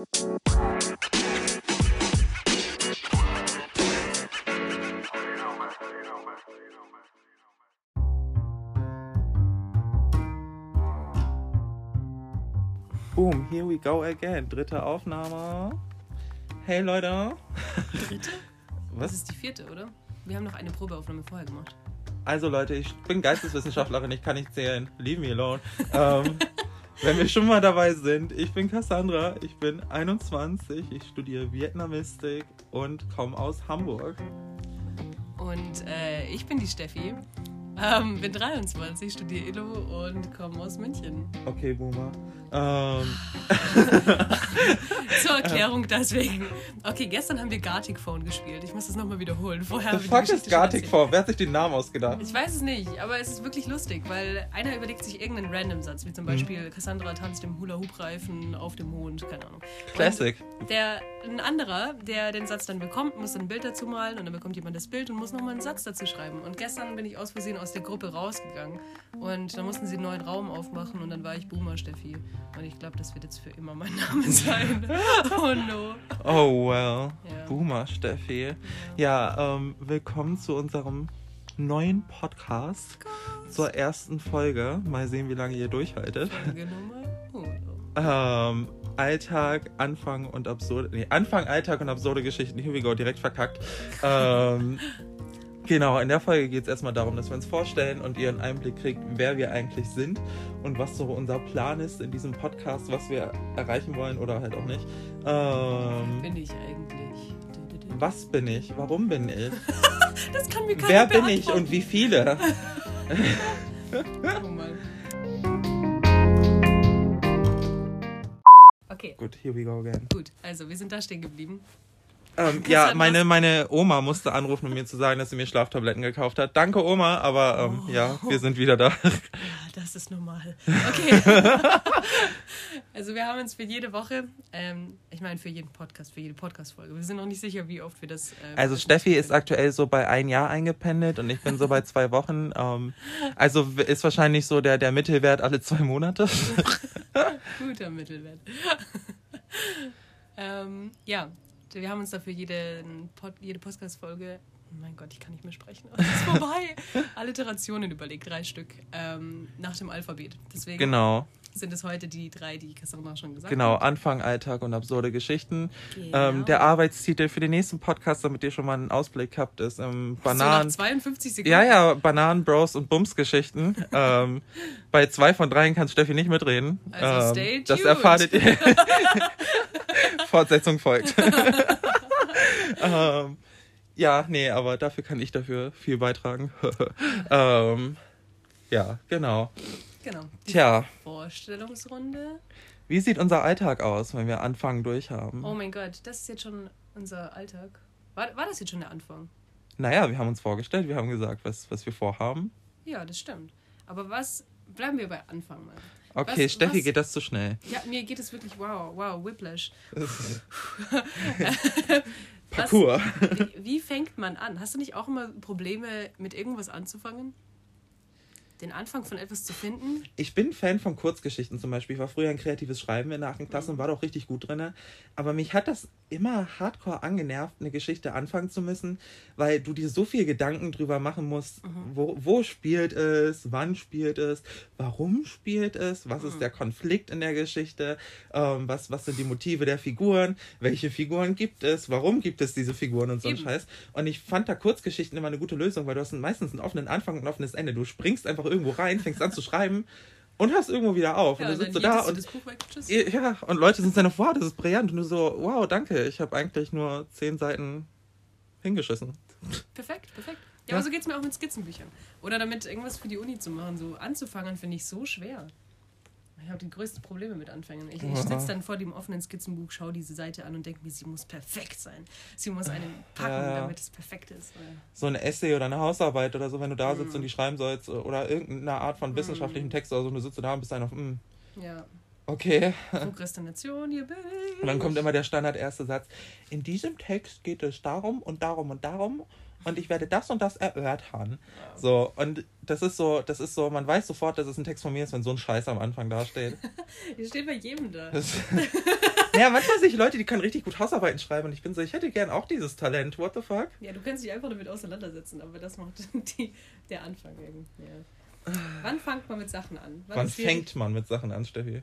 Boom, here we go again. Dritte Aufnahme. Hey Leute. Dritte? Das Was? ist die vierte, oder? Wir haben noch eine Probeaufnahme vorher gemacht. Also Leute, ich bin Geisteswissenschaftlerin, ich kann nicht zählen. Leave me alone. Ähm, wenn wir schon mal dabei sind, ich bin Cassandra, ich bin 21, ich studiere Vietnamistik und komme aus Hamburg. Und äh, ich bin die Steffi, ähm, bin 23, studiere Illo und komme aus München. Okay, Boomer. Ähm, Zur Erklärung deswegen. Okay, gestern haben wir Gartic Phone gespielt. Ich muss das nochmal wiederholen. Vorher the fuck ist Gartic vor? Wer hat sich den Namen ausgedacht? Ich weiß es nicht, aber es ist wirklich lustig, weil einer überlegt sich irgendeinen Random-Satz, Mhm. wie zum Beispiel Cassandra tanzt im Hula-Hoop-Reifen auf dem Mond, keine Ahnung. Classic. Und der, ein anderer, der den Satz dann bekommt, muss dann ein Bild dazu malen und dann bekommt jemand das Bild und muss nochmal einen Satz dazu schreiben. Und gestern bin ich aus Versehen aus der Gruppe rausgegangen und dann mussten sie einen neuen Raum aufmachen und dann war ich Boomer Steffi. Und ich glaube, das wird jetzt für immer mein Name sein. oh no. Oh well. Ja. Boomer, Steffi. Ja, ähm, willkommen zu unserem neuen Podcast. Zur ersten Folge. Mal sehen, wie lange ihr durchhaltet. Folge Nummer uno. Ähm, Alltag, Anfang und absurde. Nee, Anfang, Alltag und absurde Geschichten. Here we go, direkt verkackt. Ähm, genau, in der Folge geht es erstmal darum, dass wir uns vorstellen und ihr einen Einblick kriegt, wer wir eigentlich sind und was so unser Plan ist in diesem Podcast, was wir erreichen wollen oder halt auch nicht. Ähm, Bin ich eigentlich? was bin ich? Warum bin ich? Das kann mir keiner Wer bin ich und wie viele? Oh Mann. Okay, Gut, here we go again. gut. Also, wir sind da stehen geblieben. Ähm, ja, meine, meine Oma musste anrufen, um mir zu sagen, dass sie mir Schlaftabletten gekauft hat. Danke, Oma, aber ähm, Oh. ja, wir sind wieder da. Ja, das ist normal. Okay. also wir haben uns für jede Woche, ähm, ich meine für jeden Podcast, für jede Podcast-Folge. Wir sind noch nicht sicher, wie oft wir das. Äh, Also Steffi ist aktuell so bei ein Jahr eingependelt und ich bin so bei zwei Wochen. Ähm, also ist wahrscheinlich so der, der Mittelwert alle zwei Monate. Guter Mittelwert. ähm, ja, wir haben uns dafür jede, Pod, jede Podcast-Folge, oh mein Gott, ich kann nicht mehr sprechen, es ist vorbei, Alliterationen überlegt, drei Stück, ähm, nach dem Alphabet. Deswegen Genau, sind es heute die drei, die Cassandra schon gesagt genau. hat. Anfang, Alltag und absurde Geschichten. Genau. Ähm, der Arbeitstitel für den nächsten Podcast, damit ihr schon mal einen Ausblick habt, ist ähm, So nach Bananen. 52 Sekunden. Ja, ja, Bananen, Bros und Bums-Geschichten. ähm, bei zwei von dreien kann Steffi nicht mitreden. Also ähm, stay Das tuned. erfahrt ihr. Fortsetzung folgt. ähm, ja, nee, aber dafür kann ich dafür viel beitragen. ähm, ja, genau. Genau. Die Tja, Vorstellungsrunde. wie sieht unser Alltag aus, wenn wir Anfang durchhaben? Oh mein Gott, das ist jetzt schon unser Alltag. War, war das jetzt schon der Anfang? Naja, wir haben uns vorgestellt, wir haben gesagt, was, was wir vorhaben. Ja, das stimmt. Aber was, bleiben wir bei Anfang mal. Okay, Was- Steffi, was- geht das zu schnell? Ja, mir geht es wirklich, wow, wow, Whiplash. Parcours. Wie, wie fängt man an? Hast du nicht auch immer Probleme, mit irgendwas anzufangen? Den Anfang von etwas zu finden? Ich bin Fan von Kurzgeschichten zum Beispiel. Ich war früher ein kreatives Schreiben in der 8. Klasse und war da auch richtig gut drin. Aber mich hat das immer hardcore angenervt, eine Geschichte anfangen zu müssen, weil du dir so viel Gedanken drüber machen musst, wo, wo spielt es, wann spielt es, warum spielt es, was ist der Konflikt in der Geschichte, ähm, was, was sind die Motive der Figuren, welche Figuren gibt es, warum gibt es diese Figuren und so ein. Scheiß. Und ich fand da Kurzgeschichten immer eine gute Lösung, weil du hast meistens einen offenen Anfang und ein offenes Ende. Du springst einfach irgendwo rein, fängst an zu schreiben und hörst irgendwo wieder auf. Ja, und und du dann sitzt so da du und das Buch weg. Ja, und Leute sind dann, wow, das ist brillant. Und du so, wow, danke, ich habe eigentlich nur zehn Seiten hingeschissen. Perfekt, perfekt. Ja, Ja. aber so geht es mir auch mit Skizzenbüchern. Oder damit irgendwas für die Uni zu machen. So anzufangen, finde ich so schwer. Ich habe die größten Probleme mit Anfängen. Ich, ich sitze dann vor dem offenen Skizzenbuch, schaue diese Seite an und denke mir, sie muss perfekt sein. Sie muss einen packen, Ja, ja. damit es perfekt ist. So ein Essay oder eine Hausarbeit oder so, wenn du da Mhm. sitzt und die schreiben sollst oder irgendeine Art von wissenschaftlichen Text oder so, und du sitzt da und bist dann auf, mm, Ja, okay. Prokrastination, hier bin ich. Und dann kommt immer der Standard erste Satz. In diesem Text geht es darum und darum und darum und ich werde das und das erörtern. So, und das ist so, das ist so, man weiß sofort, dass es ein Text von mir ist, wenn so ein Scheiß am Anfang dasteht. Hier steht bei jedem da. Das, Ja, manchmal sehe ich Leute, die können richtig gut Hausarbeiten schreiben und ich bin so, ich hätte gern auch dieses Talent. What the fuck? Ja, du kannst dich einfach damit auseinandersetzen, aber das macht die, der Anfang irgendwie. Ja. Wann fängt man mit Sachen an? Wann schwierig? fängt man mit Sachen an, Steffi?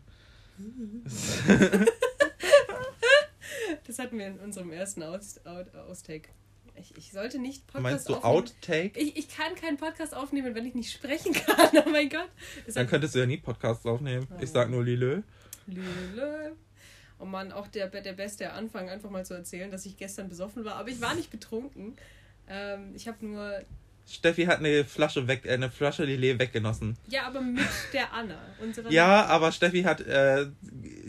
Das hatten wir in unserem ersten Aus, Austake. Ich, ich sollte nicht Podcast Meinst du aufnehmen. Outtake? Ich, ich kann keinen Podcast aufnehmen, wenn ich nicht sprechen kann. Oh mein Gott. Ist Dann könntest du ja nie Podcasts aufnehmen. Ich sag nur Lilö. Lülö. Oh Mann, auch der, der beste Anfang, einfach mal zu erzählen, dass ich gestern besoffen war. Aber ich war nicht betrunken. Ähm, ich habe nur. Steffi hat eine Flasche weg, äh, eine Flasche Lillet weggenossen. Ja, aber mit der Anna. Ja, aber Steffi hat äh,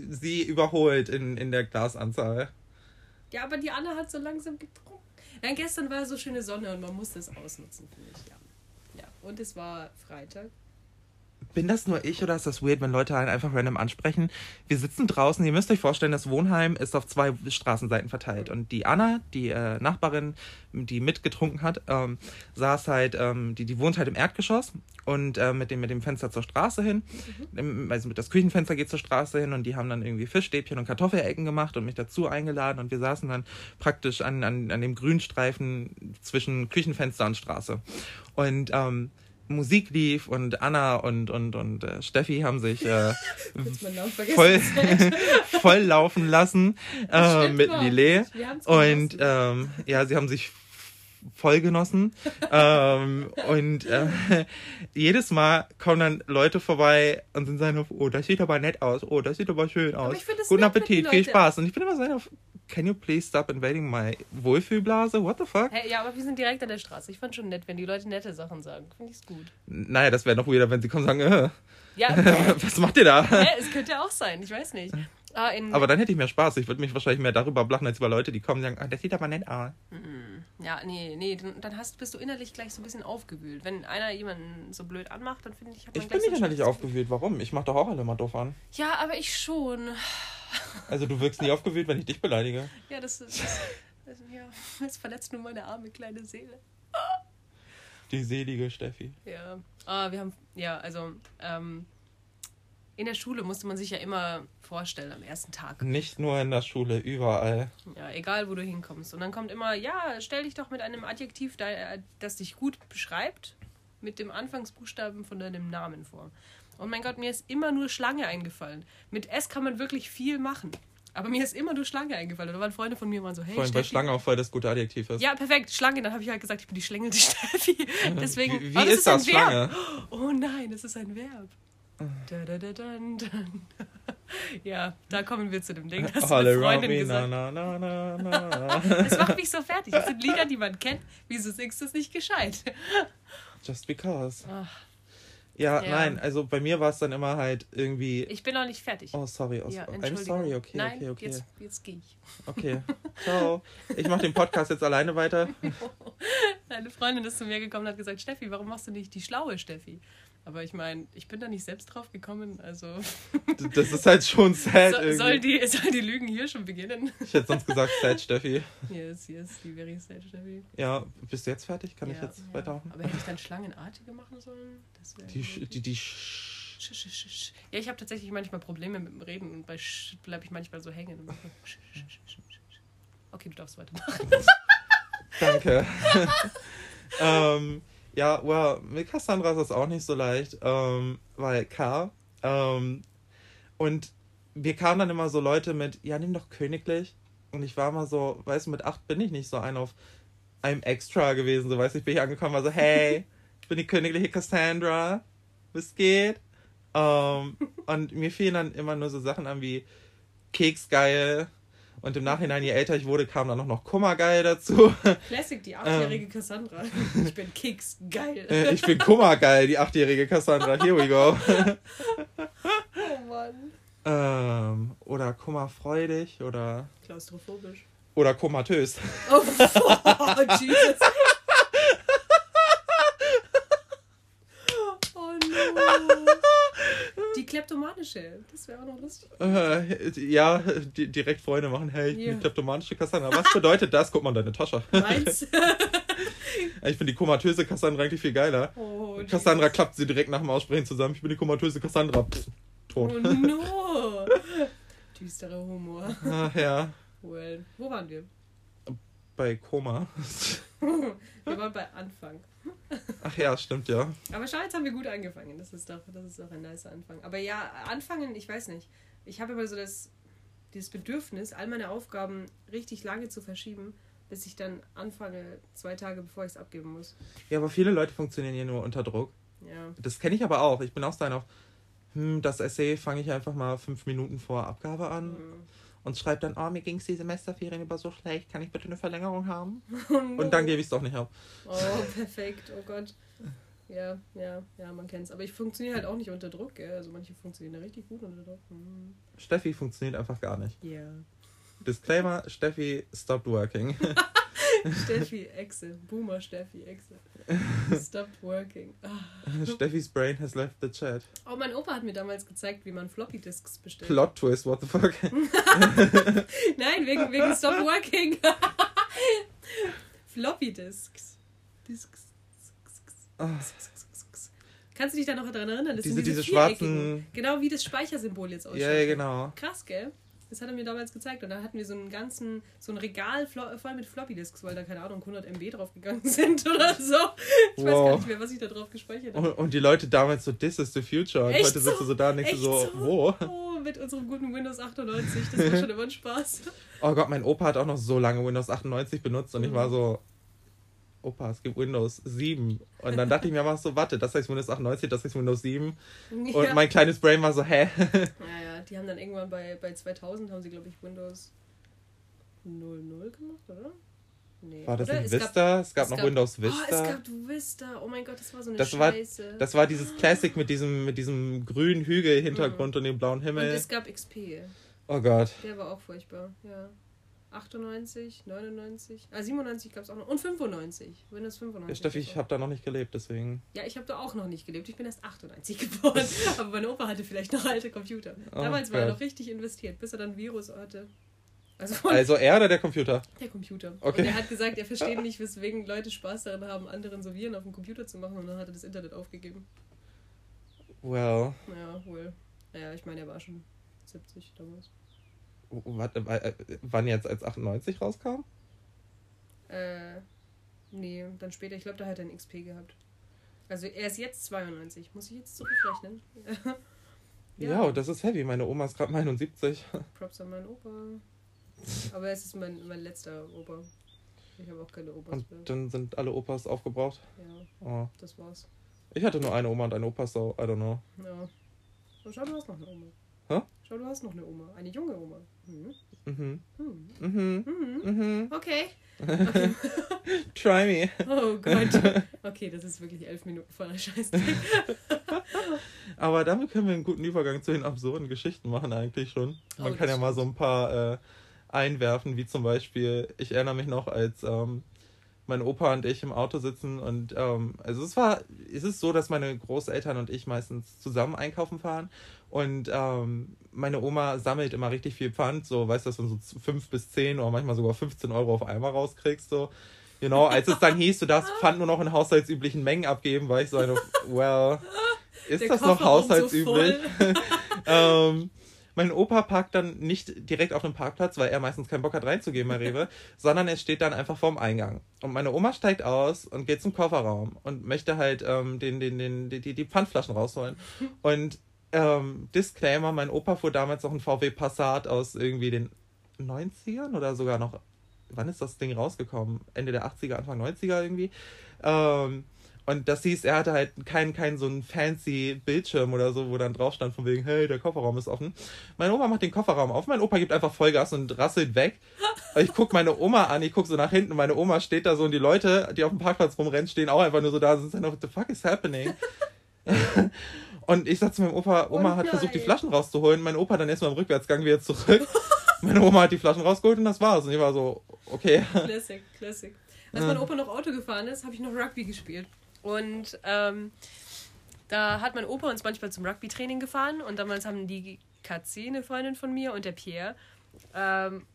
sie überholt in, in der Glasanzahl. Ja, aber die Anna hat so langsam getrunken. Nein, gestern war so schöne Sonne und man musste es ausnutzen, finde ich. Ja. ja. Und es war Freitag. Bin das nur ich oder ist das weird, wenn Leute einen einfach random ansprechen? Wir sitzen draußen, ihr müsst euch vorstellen, das Wohnheim ist auf zwei Straßenseiten verteilt. Und die Anna, die äh, Nachbarin, die mitgetrunken hat, ähm, saß halt, ähm, die, die wohnt halt im Erdgeschoss und äh, mit, dem, mit dem Fenster zur Straße hin. Im- Also mit das Küchenfenster geht zur Straße hin und die haben dann irgendwie Fischstäbchen und Kartoffelecken gemacht und mich dazu eingeladen und wir saßen dann praktisch an, an, an dem Grünstreifen zwischen Küchenfenster und Straße. Und ähm, Musik lief und Anna und, und, und äh, Steffi haben sich äh, voll, voll laufen lassen äh, mit überhaupt Lillet. Und ähm, ja, sie haben sich voll genossen. ähm, und äh, jedes Mal kommen dann Leute vorbei und sind so auf, oh, das sieht aber nett aus, oh, das sieht aber schön aus. Guten nett, Appetit, viel Spaß. Und ich bin immer so auf, can you please stop invading my Wohlfühlblase? What the fuck? Hey, ja, aber wir sind direkt an der Straße. Ich fand schon nett, wenn die Leute nette Sachen sagen. Finde ich's gut. Naja, das wäre noch weirder, wenn sie kommen und sagen, äh, Ja, was macht ihr da? hä, es könnte auch sein. Ich weiß nicht. Ah, Aber dann hätte ich mehr Spaß. Ich würde mich wahrscheinlich mehr darüber blachen, als über Leute, die kommen und sagen, ah, das sieht aber nett aus. ja, nee, nee, dann hast, bist du innerlich gleich so ein bisschen aufgewühlt. Wenn einer jemanden so blöd anmacht, dann finde ich, hat man Ich bin so nicht ein innerlich aufgewühlt. Warum? Ich mach doch auch alle mal doof an. Ja, aber ich schon. Also du wirkst nie aufgewühlt, wenn ich dich beleidige. Ja, das ist. Das, das, ja, das verletzt nur meine arme kleine Seele. Die selige Steffi. Ja. Ah, wir haben. Ja, also. Ähm, in der Schule musste man sich ja immer vorstellen am ersten Tag. Nicht nur in der Schule, überall. Ja, egal wo du hinkommst. Und dann kommt immer, ja, stell dich doch mit einem Adjektiv, da- das dich gut beschreibt, mit dem Anfangsbuchstaben von deinem Namen vor. Und mein Gott, mir ist immer nur Schlange eingefallen. Mit S kann man wirklich viel machen. Aber mir ist immer nur Schlange eingefallen. Da waren Freunde von mir, waren so, hey, Vor allem, weil. Schlange auch voll das gute Adjektiv ist. Ja, perfekt, Schlange. Dann habe ich halt gesagt, ich bin die schlängelte Steffi. Deswegen. Wie, wie Oh, ist das, ein Verb. Schlange? Oh nein, das ist ein Verb. Da, da, da, dan, dan. Ja, da kommen wir zu dem Ding, das eine around me, gesagt na, na, na, na. Das macht mich so fertig. Das sind Lieder, die man kennt. Wieso singst du es nicht gescheit? Just because. Ach, Ja, Ja. nein, also bei mir war es dann immer halt irgendwie. ich bin noch nicht fertig. Oh, sorry. Oh, ja, I'm sorry, okay, Nein, okay, okay. jetzt, jetzt gehe ich. Okay. Ciao. Ich mache den Podcast jetzt alleine weiter. Eine Freundin ist zu mir gekommen und hat gesagt, Steffi, warum machst du nicht die schlaue Steffi? Aber ich meine, ich bin da nicht selbst drauf gekommen. Also Das ist halt schon sad so, soll, die, soll die Lügen hier schon beginnen? Ich hätte sonst gesagt, sad, Steffi. Yes, yes, die very sad Steffi. Ja, bist du jetzt fertig? Kann ich Ja, jetzt ja. weitermachen? Aber hätte ich dann schlangenartige machen sollen? Die, Sch- die, die Sch Sch, sch. Ja, ich habe tatsächlich manchmal Probleme mit dem Reden und bei Sch bleibe ich manchmal so hängen. Okay, du darfst weitermachen. Danke. ähm, ja, well, mit Cassandra ist das auch nicht so leicht, ähm, weil K. Ähm, und mir kamen dann immer so Leute mit, ja, nimm doch königlich. Und ich war mal so, weißt du, mit acht bin ich nicht so ein auf einem Extra gewesen. So, weißt du, ich bin ich angekommen, war so, hey, ich bin die königliche Cassandra. Was geht? Ähm, und mir fielen dann immer nur so Sachen an wie Keksgeil. Und im Nachhinein, je älter ich wurde, kam dann auch noch Kummergeil dazu. Classic, die achtjährige Cassandra. Ich bin Keks, geil. Äh, ich bin Kummergeil, die achtjährige Cassandra. Here we go. Oh Mann. ähm, oder kummerfreudig oder, Klaustrophobisch. oder komatös. Oh, Jesus. Oh no. Die kleptomanische. Lustig. Äh, ja, di direkt Freunde machen. Hey, ich bin Ja. die kleptomanische Cassandra. Was bedeutet das? Guck mal in deine Tasche. Meins. Ich finde die komatöse Cassandra eigentlich viel geiler. Oh, Cassandra Jesus. klappt sie direkt nach dem Aussprechen zusammen. Ich bin die komatöse Cassandra. Pff, Oh tot. no. Düsterer Humor. Ach ja, Well, wo waren wir? bei Koma. Wir waren bei Anfang. Ach ja, stimmt ja. Aber schau, jetzt haben wir gut angefangen. Das ist doch, das ist doch ein nicer Anfang. Aber ja, anfangen, ich weiß nicht. Ich habe immer so das, dieses Bedürfnis, all meine Aufgaben richtig lange zu verschieben, bis ich dann anfange, zwei Tage bevor ich es abgeben muss. Ja, aber viele Leute funktionieren hier nur unter Druck. Ja. Das kenne ich aber auch. Ich bin auch so einer auf, hm, das Essay fange ich einfach mal fünf Minuten vor Abgabe an Mhm. Und schreibe dann, oh, mir ging es die Semesterferien über so schlecht, kann ich bitte eine Verlängerung haben? Oh no. Und dann gebe ich es doch nicht ab. Oh, perfekt. Oh Gott. Ja, ja, ja, man kennt's. Aber ich funktioniere halt auch nicht unter Druck, gell? Also manche funktionieren da richtig gut unter Druck. Hm. Steffi funktioniert einfach gar nicht. Ja. Disclaimer, Steffi stopped working. Steffi, Exe. Boomer Steffi, Exe. Stopped working. Ah. Steffi's brain has left the chat. Oh, mein Opa hat mir damals gezeigt, wie man Floppy Disks bestellt. Plot twist, what the fuck? Nein, wegen, wegen Stop Working. Floppy Disks. Disks. Kannst du dich da noch daran erinnern? Das diese sind diese viereckigen. schwarzen. Genau wie das Speichersymbol jetzt ausschaut. Ja, ja, genau. Krass, gell? Das hat er mir damals gezeigt. Und da hatten wir so einen ganzen, so ein Regal voll mit Floppy Disks, weil da, keine Ahnung, 100 MB draufgegangen sind oder so. Ich weiß Wow. gar nicht mehr, was ich da drauf gespeichert habe. Und, und die Leute damals so, this is the future. Und Echt heute sitzt du so da und denkst Echt so, so? wo? Oh, mit unserem guten Windows 98. Das war schon immer ein Spaß. Oh Gott, mein Opa hat auch noch so lange Windows 98 benutzt und ich Mhm. war so, Opa, es gibt Windows 7. Und dann dachte ich mir einfach so, warte, das heißt Windows 98, das heißt Windows 7. Und ja. mein kleines Brain war so, hä? ja, ja, die haben dann irgendwann bei, bei 2000 haben sie, glaube ich, Windows 00 gemacht, oder? Nee. War das oder? in Es Vista? es gab es noch gab- Windows Oh, es Vista. gab Vista. Oh mein Gott, das war so eine Das war- Scheiße. das war dieses Classic mit diesem, mit diesem grünen Hügel-Hintergrund und dem blauen Und Himmel. es gab XP. Oh Gott. Der war auch furchtbar, ja. 98, 99, ah 97 gab es auch noch. Und 95. Windows 95. Ja, Steffi, ich habe da noch nicht gelebt, deswegen. Ja, ich habe da auch noch nicht gelebt. Ich bin erst 98 geboren. Aber mein Opa hatte vielleicht noch alte Computer. Oh Damals war er noch richtig investiert, bis er dann Virus hatte. Also Also er oder der Computer? der Computer. Okay. Und er hat gesagt, er versteht nicht, weswegen Leute Spaß daran haben, anderen so Viren auf dem Computer zu machen. Und dann hat er das Internet aufgegeben. Well. Ja, wohl. Naja, ich meine, er war schon 70 damals. Äh, wann jetzt als 98 rauskam? Äh, nee, dann später. Ich glaube, da hat er ein XP gehabt. Also er ist jetzt 92. Muss ich jetzt zurückrechnen? Ja, oh, das ist heavy. Meine Oma ist gerade 79. Props an meinen Opa. Aber es ist mein, mein letzter Opa. Ich habe auch keine Opas Und mehr. dann sind alle Opas aufgebraucht. Ja, Oh. das war's. Ich hatte nur eine Oma und ein Opa, so I don't know. Ja. Und schau, du hast noch eine Oma. Hä? Schau, du hast noch eine Oma. Eine junge Oma. Mhm. Mhm. Mhm. Mhm. Mhm. Mhm. Okay. okay. Try me. Oh Gott. Okay, das ist wirklich elf Minuten voller Scheißdreck. Aber damit können wir einen guten Übergang zu den absurden Geschichten machen, eigentlich schon. Man Oh, kann ja mal so ein paar äh, einwerfen, wie zum Beispiel, ich erinnere mich noch, als ähm, mein Opa und ich im Auto sitzen und ähm, also es war, es ist so, dass meine Großeltern und ich meistens zusammen einkaufen fahren und ähm, meine Oma sammelt immer richtig viel Pfand, so weißt du, dass du so fünf bis zehn oder manchmal sogar 15 Euro auf einmal rauskriegst, so. Genau, als es dann hieß, du darfst Pfand nur noch in haushaltsüblichen Mengen abgeben, war ich so eine, well, ist Der das noch Kofferraum so haushaltsüblich? voll. ähm, mein Opa parkt dann nicht direkt auf dem Parkplatz, weil er meistens keinen Bock hat reinzugehen bei Rewe, sondern er steht dann einfach vorm Eingang. Und meine Oma steigt aus und geht zum Kofferraum und möchte halt ähm, den, den, den, die, die Pfandflaschen rausholen. Und ähm, Disclaimer, mein Opa fuhr damals noch ein VW Passat aus irgendwie den 90ern oder sogar noch, wann ist das Ding rausgekommen? Ende der 80er, Anfang 90er irgendwie. Ähm, und das hieß, er hatte halt keinen kein so einen fancy Bildschirm oder so, wo dann drauf stand von wegen, hey, der Kofferraum ist offen. Mein Oma macht den Kofferraum auf, mein Opa gibt einfach Vollgas und rasselt weg. Ich guck meine Oma an, ich guck so nach hinten, meine Oma steht da so und die Leute, die auf dem Parkplatz rumrennen, stehen auch einfach nur so da und sind so, what the fuck is happening? und ich sag zu meinem Opa, Oma Oh hat versucht, die. Flaschen rauszuholen, mein Opa dann erstmal im Rückwärtsgang wieder zurück. meine Oma hat die Flaschen rausgeholt und das war's. Und ich war so, okay. Classic, Classic. Als mein Opa noch Auto gefahren ist, habe ich noch Rugby gespielt. Und ähm, da hat mein Opa uns manchmal zum Rugby-Training gefahren. Und damals haben die Katzi, eine Freundin von mir, und der Pierre, ähm,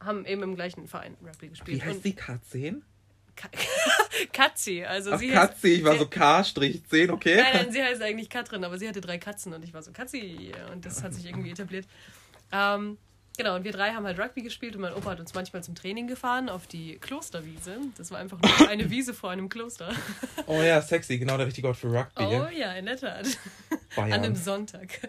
haben eben im gleichen Verein Rugby gespielt. Wie heißt und die K10? Ka Katzi, also Ach, sie heißt, Katzi, ich war so K-10, okay? Nein, nein, sie heißt eigentlich Katrin, aber sie hatte drei Katzen und ich war so Katzi und das hat sich irgendwie etabliert. Ähm, genau, und wir drei haben halt Rugby gespielt und mein Opa hat uns manchmal zum Training gefahren auf die Klosterwiese. Das war einfach nur eine Wiese vor einem Kloster. Oh ja, sexy, genau der richtige Ort für Rugby. Oh ja, in der Tat. Bayern. An einem Sonntag.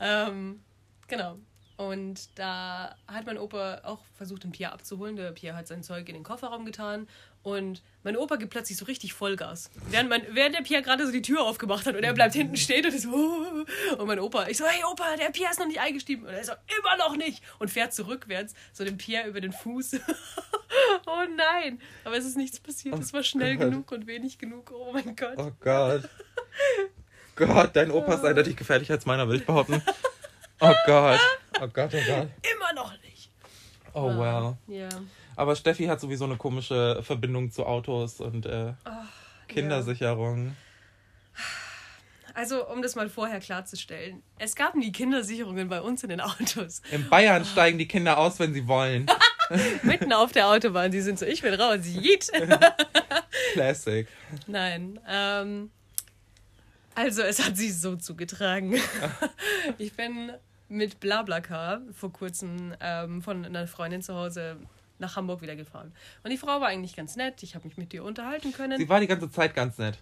Ähm, genau. Und da hat mein Opa auch versucht, den Pierre abzuholen. Der Pierre hat sein Zeug in den Kofferraum getan. Und mein Opa gibt plötzlich so richtig Vollgas. Während, mein, während der Pierre gerade so die Tür aufgemacht hat und er bleibt hinten stehen und ist so. Und mein Opa, ich so, hey Opa, der Pierre ist noch nicht eingestiegen. Und er so, immer noch nicht. Und fährt so rückwärts, so dem Pierre über den Fuß. oh nein. Aber es ist nichts passiert. Es war schnell Gott. genug und wenig genug. Oh mein Gott. Oh Gott. Gott, dein Opa ist eindeutig gefährlicher als meiner, will ich behaupten. Oh Gott. Oh Gott, oh Gott. Immer noch nicht. Oh wow. Ja. Aber Steffi hat sowieso eine komische Verbindung zu Autos und äh, Kindersicherung. Also, um das mal vorher klarzustellen, es gab nie Kindersicherungen bei uns in den Autos. In Bayern steigen die Kinder aus, wenn sie wollen. Mitten auf der Autobahn. Sie sind so, ich bin raus, jeet. Classic. Nein. Ähm, also, es hat sich so zugetragen. ich bin mit Blablacar vor kurzem ähm, von einer Freundin zu Hause nach Hamburg wieder gefahren. Und die Frau war eigentlich ganz nett. Ich habe mich mit ihr unterhalten können. Sie war die ganze Zeit ganz nett.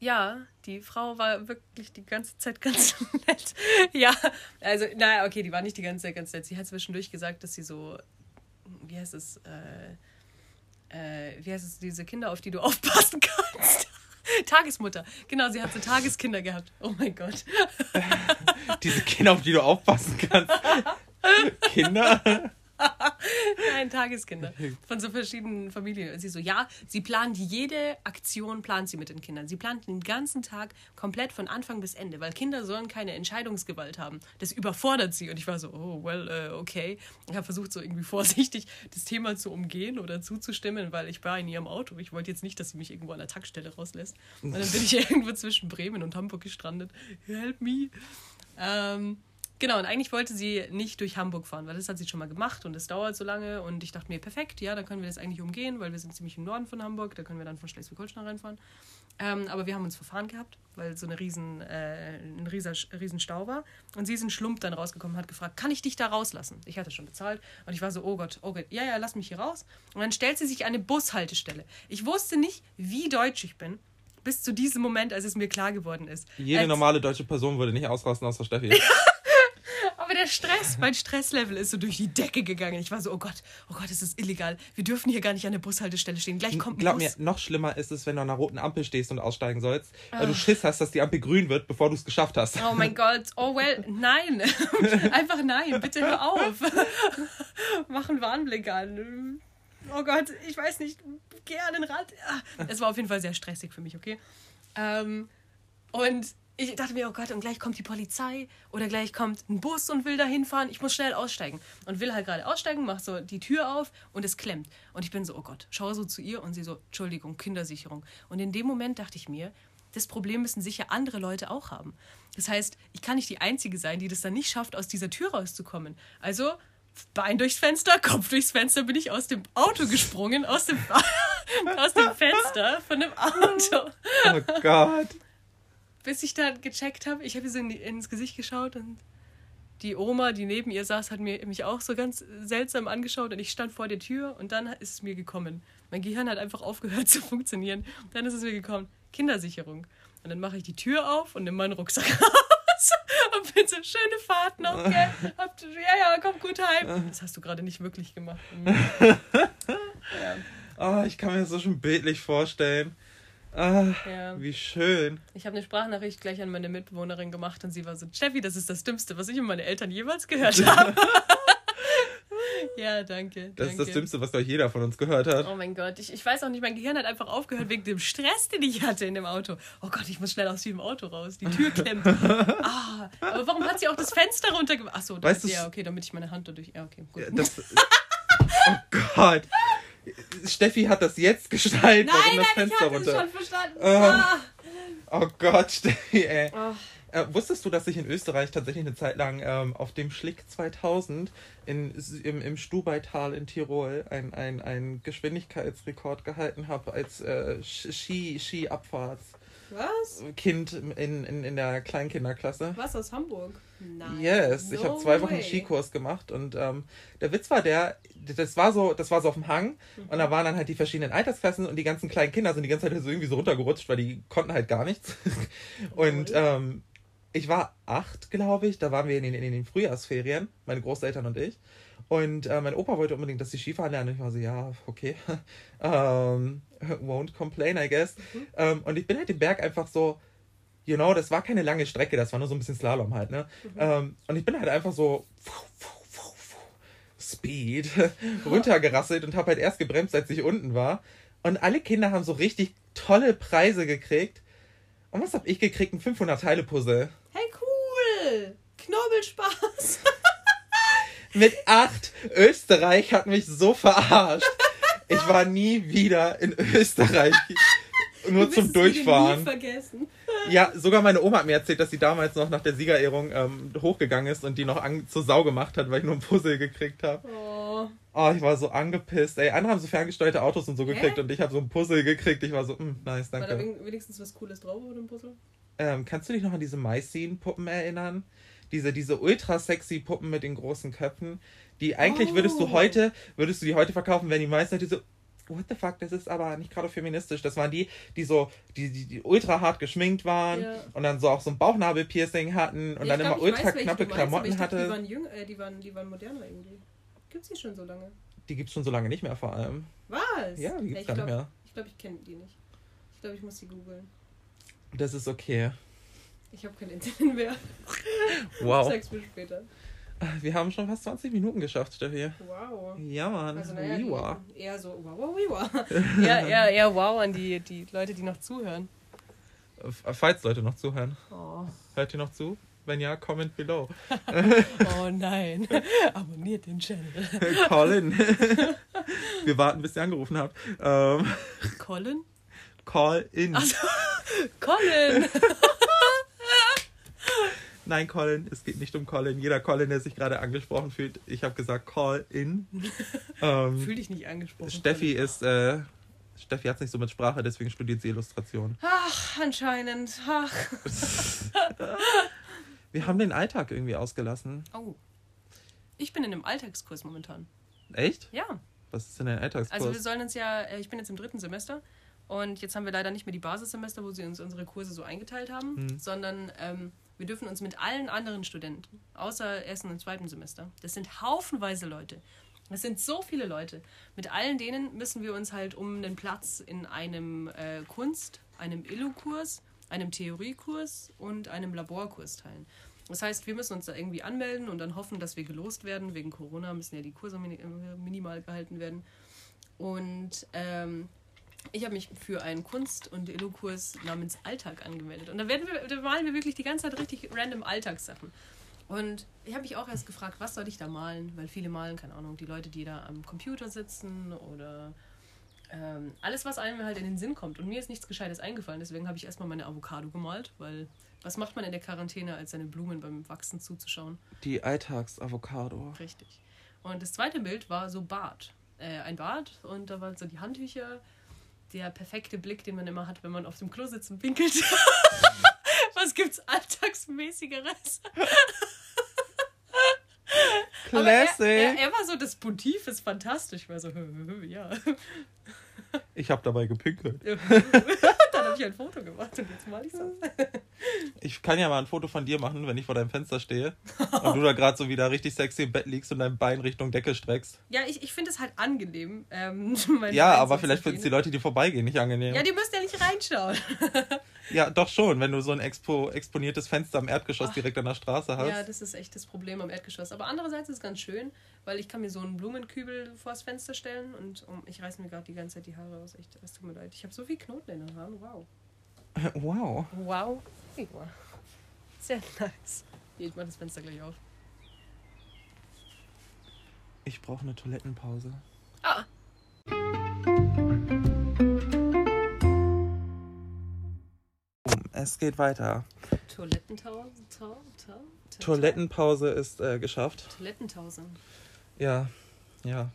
Ja, die Frau war wirklich die ganze Zeit ganz nett. Ja, also, naja, okay, die war nicht die ganze Zeit ganz nett. Sie hat zwischendurch gesagt, dass sie so, wie heißt es, äh, äh, wie heißt es, diese Kinder, auf die du aufpassen kannst. Tagesmutter. Genau, sie hat so Tageskinder gehabt. Oh mein Gott. Diese Kinder, auf die du aufpassen kannst. Kinder? Nein, Tageskinder. Von so verschiedenen Familien. Und sie so, ja, sie plant jede Aktion, plant sie mit den Kindern. Sie plant den ganzen Tag komplett von Anfang bis Ende, weil Kinder sollen keine Entscheidungsgewalt haben. Das überfordert sie. Und ich war so, oh, well, äh, okay. Ich habe versucht, so irgendwie vorsichtig das Thema zu umgehen oder zuzustimmen, weil ich war in ihrem Auto. Ich wollte jetzt nicht, dass sie mich irgendwo an der Tankstelle rauslässt. Und dann bin ich irgendwo zwischen Bremen und Hamburg gestrandet. Help me. Ähm, Genau, und eigentlich wollte sie nicht durch Hamburg fahren, weil das hat sie schon mal gemacht und es dauert so lange. Und ich dachte mir, perfekt, ja, dann können wir das eigentlich umgehen, weil wir sind ziemlich im Norden von Hamburg, da können wir dann von Schleswig-Holstein reinfahren. Ähm, aber wir haben uns verfahren gehabt, weil so eine riesen, äh, ein rieser, riesen Stau war. Und sie ist in Schlump dann rausgekommen und hat gefragt, kann ich dich da rauslassen? Ich hatte schon bezahlt und ich war so, oh Gott, oh Gott, ja, ja, lass mich hier raus. Und dann stellt sie sich eine Bushaltestelle. Ich wusste nicht, wie deutsch ich bin, bis zu diesem Moment, als es mir klar geworden ist. Jede als, normale deutsche Person würde nicht ausrasten außer Steffi. Aber der Stress, mein Stresslevel ist so durch die Decke gegangen. Ich war so, oh Gott, oh Gott, es ist illegal. Wir dürfen hier gar nicht an der Bushaltestelle stehen. Gleich kommt ein Glaub Bus. mir, noch schlimmer ist es, wenn du an einer roten Ampel stehst und aussteigen sollst, weil du Schiss hast, dass die Ampel grün wird, bevor du es geschafft hast. Oh mein Gott, oh well, nein. Einfach nein, bitte hör auf. Mach einen Warnblick an. Oh Gott, ich weiß nicht, geh an den Rad. Ah, Es war auf jeden Fall sehr stressig für mich, okay? Ähm, und ich dachte mir, oh Gott, und gleich kommt die Polizei oder gleich kommt ein Bus und will da hinfahren. Ich muss schnell aussteigen. Und will halt gerade aussteigen, macht so die Tür auf und es klemmt. Und ich bin so, oh Gott, schaue so zu ihr und sie so, Entschuldigung, Kindersicherung. Und in dem Moment dachte ich mir, das Problem müssen sicher andere Leute auch haben. Das heißt, ich kann nicht die Einzige sein, die das dann nicht schafft, aus dieser Tür rauszukommen. Also Bein durchs Fenster, Kopf durchs Fenster, bin ich aus dem Auto gesprungen, aus dem, aus dem Fenster von dem Auto. Oh Gott. Bis ich dann gecheckt habe, ich habe ihr so in die, ins Gesicht geschaut und die Oma, die neben ihr saß, hat mir, mich auch so ganz seltsam angeschaut und ich stand vor der Tür und dann ist es mir gekommen. Mein Gehirn hat einfach aufgehört zu funktionieren. Dann ist es mir gekommen, Kindersicherung. Und dann mache ich die Tür auf und nehme meinen Rucksack raus und bin so, schöne Fahrt noch, gell? Habt, ja, ja, komm gut heim. Das hast du gerade nicht wirklich gemacht. ja. Oh, ich kann mir das so schon bildlich vorstellen. Ah, Ja. Wie schön. Ich habe eine Sprachnachricht gleich an meine Mitbewohnerin gemacht und sie war so, Steffi, das ist das Dümmste, was ich und meine Eltern jemals gehört habe. ja, danke. Das ist danke. das Dümmste, was, glaube ich, jeder von uns gehört hat. Oh mein Gott, ich, ich weiß auch nicht, mein Gehirn hat einfach aufgehört wegen dem Stress, den ich hatte in dem Auto. Oh Gott, ich muss schnell aus diesem Auto raus. Die Tür klemmt. Ah, aber warum hat sie auch das Fenster runtergemacht? Achso, Weißt weißt du, ja, okay, damit ich meine Hand da durch. Ja, okay, gut. Das, oh Gott. Steffi hat das jetzt gestaltet, warum das Fenster runter. verstanden. Ah. Oh Gott, Steffi, ey. Oh. Äh, wusstest du, dass ich in Österreich tatsächlich eine Zeit lang ähm, auf dem Schlick 2000 in, im, im Stubaital in Tirol ein, ein, Geschwindigkeitsrekord gehalten habe als äh, Ski, Ski-Abfahrts? Was? Kind in, in, in der Kleinkinderklasse. Was aus Hamburg? Nein. Yes, ich No habe zwei Wochen way. Skikurs gemacht und ähm, der Witz war der, das war so, das war so auf dem Hang Mhm. und da waren dann halt die verschiedenen Altersklassen und die ganzen kleinen Kinder sind die ganze Zeit so irgendwie so runtergerutscht, weil die konnten halt gar nichts. Und ähm, ich war acht, glaube ich, da waren wir in den, in den Frühjahrsferien, meine Großeltern und ich. Und äh, mein Opa wollte unbedingt, dass die Skifahren lernen. Und ich war so, ja, okay. ähm, won't complain, I guess. Ähm, und ich bin halt den Berg einfach so, you know, das war keine lange Strecke, das war nur so ein bisschen Slalom halt, ne? Ähm, und ich bin halt einfach so Speed runtergerasselt und habe halt erst gebremst, als ich unten war. Und alle Kinder haben so richtig tolle Preise gekriegt. Und was habe ich gekriegt? Ein 500-Teile-Puzzle. Hey, cool! Knobelspaß! Mit acht. Österreich hat mich so verarscht. Ich war nie wieder in Österreich. Nur zum wieder Nie Durchfahren. vergessen. Ja, sogar meine Oma hat mir erzählt, dass sie damals noch nach der Siegerehrung ähm, hochgegangen ist und die noch an, zur Sau gemacht hat, weil ich nur ein Puzzle gekriegt habe. Oh. Oh, ich war so angepisst. Ey, andere haben so ferngesteuerte Autos und so gekriegt Hä? und ich habe so ein Puzzle gekriegt. Ich war so, mm, nice, War da danke. wen- wenigstens was Cooles drauf auf dem Puzzle? Ähm, kannst du dich noch an diese Maisien-Puppen erinnern? Diese, diese ultra sexy Puppen mit den großen Köpfen. Die eigentlich würdest du Oh. heute, würdest du die heute verkaufen, wenn die meisten Leute so, what the fuck, das ist aber nicht gerade feministisch. Das waren die, die so, die, die, die ultra hart geschminkt waren Ja. und dann so auch so ein Bauchnabelpiercing hatten und Nee, dann immer glaub, ich ultra weiß, knappe meinst, Klamotten glaub, hatte. Die waren, jüng, äh, die, waren, die waren moderner irgendwie. Gibt's die schon so lange? Die gibt's schon so lange nicht mehr vor allem. Was? Ja, die gibt's ich gar glaub, nicht mehr. Ich glaube, ich kenne die nicht. Ich glaube, ich muss die googeln. Das ist okay. Ich habe kein Internet mehr. Wow. Sag's mir später. Wir haben schon fast 20 Minuten geschafft, Steffi. Wow. Ja, Mann. Also naja, die, eher so wow, wow, wow. eher, eher, eher wow an die, die Leute, die noch zuhören. F- Falls Leute noch zuhören. Oh, Hört ihr noch zu? Wenn ja, comment below. oh nein. Abonniert den Channel. Colin. Wir warten, bis ihr angerufen habt. Ähm, Colin? call in. Also, Colin! Nein, Colin, es geht nicht um Colin. Jeder Colin, der sich gerade angesprochen fühlt, ich habe gesagt call in. Ähm, Fühl dich nicht angesprochen. Steffi ist, äh, Steffi hat nicht so mit Sprache, deswegen studiert sie Illustration. Ach, anscheinend. Ach. Wir haben den Alltag irgendwie ausgelassen. Oh. Ich bin in einem Alltagskurs momentan. Echt? Ja. Was ist denn dein Alltagskurs? Also wir sollen uns ja, äh, ich bin jetzt im dritten Semester und jetzt haben wir leider nicht mehr die Basissemester, wo sie uns unsere Kurse so eingeteilt haben, Hm. sondern ähm, wir dürfen uns mit allen anderen Studenten, außer ersten und zweiten Semester, das sind haufenweise Leute, das sind so viele Leute, mit allen denen müssen wir uns halt um den Platz in einem äh, Kunst, einem Illu-Kurs, einem Theoriekurs und einem Laborkurs teilen. Das heißt, wir müssen uns da irgendwie anmelden und dann hoffen, dass wir gelost werden. Wegen Corona müssen ja die Kurse äh, minimal gehalten werden. Und ähm, ich habe mich für einen Kunst- und Illu-Kurs namens Alltag angemeldet. Und da, werden wir, da malen wir wirklich die ganze Zeit richtig random Alltagssachen. Und ich habe mich auch erst gefragt, was soll ich da malen? Weil viele malen, keine Ahnung, die Leute, die da am Computer sitzen oder ähm, alles, was einem halt in den Sinn kommt. Und mir ist nichts Gescheites eingefallen, deswegen habe ich erstmal meine Avocado gemalt, weil was macht man in der Quarantäne, als seine Blumen beim Wachsen zuzuschauen? Die Alltagsavocado. Richtig. Und das zweite Bild war so Bart. Äh, ein Bart und da waren so die Handtücher, der perfekte Blick, den man immer hat, wenn man auf dem Klo sitzt und pinkelt. Was gibt's alltagsmäßigeres? Aber er, Classic. er, er war so, das Motiv ist fantastisch. Ich war so, ja. Ich habe dabei gepinkelt. Ich ein Foto gemacht und jetzt mal ich so. Ich kann ja mal ein Foto von dir machen, wenn ich vor deinem Fenster stehe und du da gerade so wieder richtig sexy im Bett liegst und dein Bein Richtung Decke streckst. Ja, ich, ich finde es halt angenehm. Ähm, Ja, Bein aber vielleicht finden es die. Leute, die vorbeigehen, nicht angenehm. Ja, die müssen ja nicht reinschauen. Ja, doch schon, wenn du so ein expo exponiertes Fenster am Erdgeschoss Ach. direkt an der Straße hast. Ja, das ist echt das Problem am Erdgeschoss. Aber andererseits ist es ganz schön, weil ich kann mir so einen Blumenkübel vors Fenster stellen und um, ich reiß mir gerade die ganze Zeit die Haare aus. Echt, es tut mir leid. Ich habe so viel Knoten in den Haaren. Wow. Wow. Wow. Sehr nice. Hier, ich mach das Fenster gleich auf. Ich brauche eine Toilettenpause. Ah, Es geht weiter. Toilettentau... Tau, tau, tau, Toilettenpause ist äh, geschafft. Toilettentause. Ja, ja.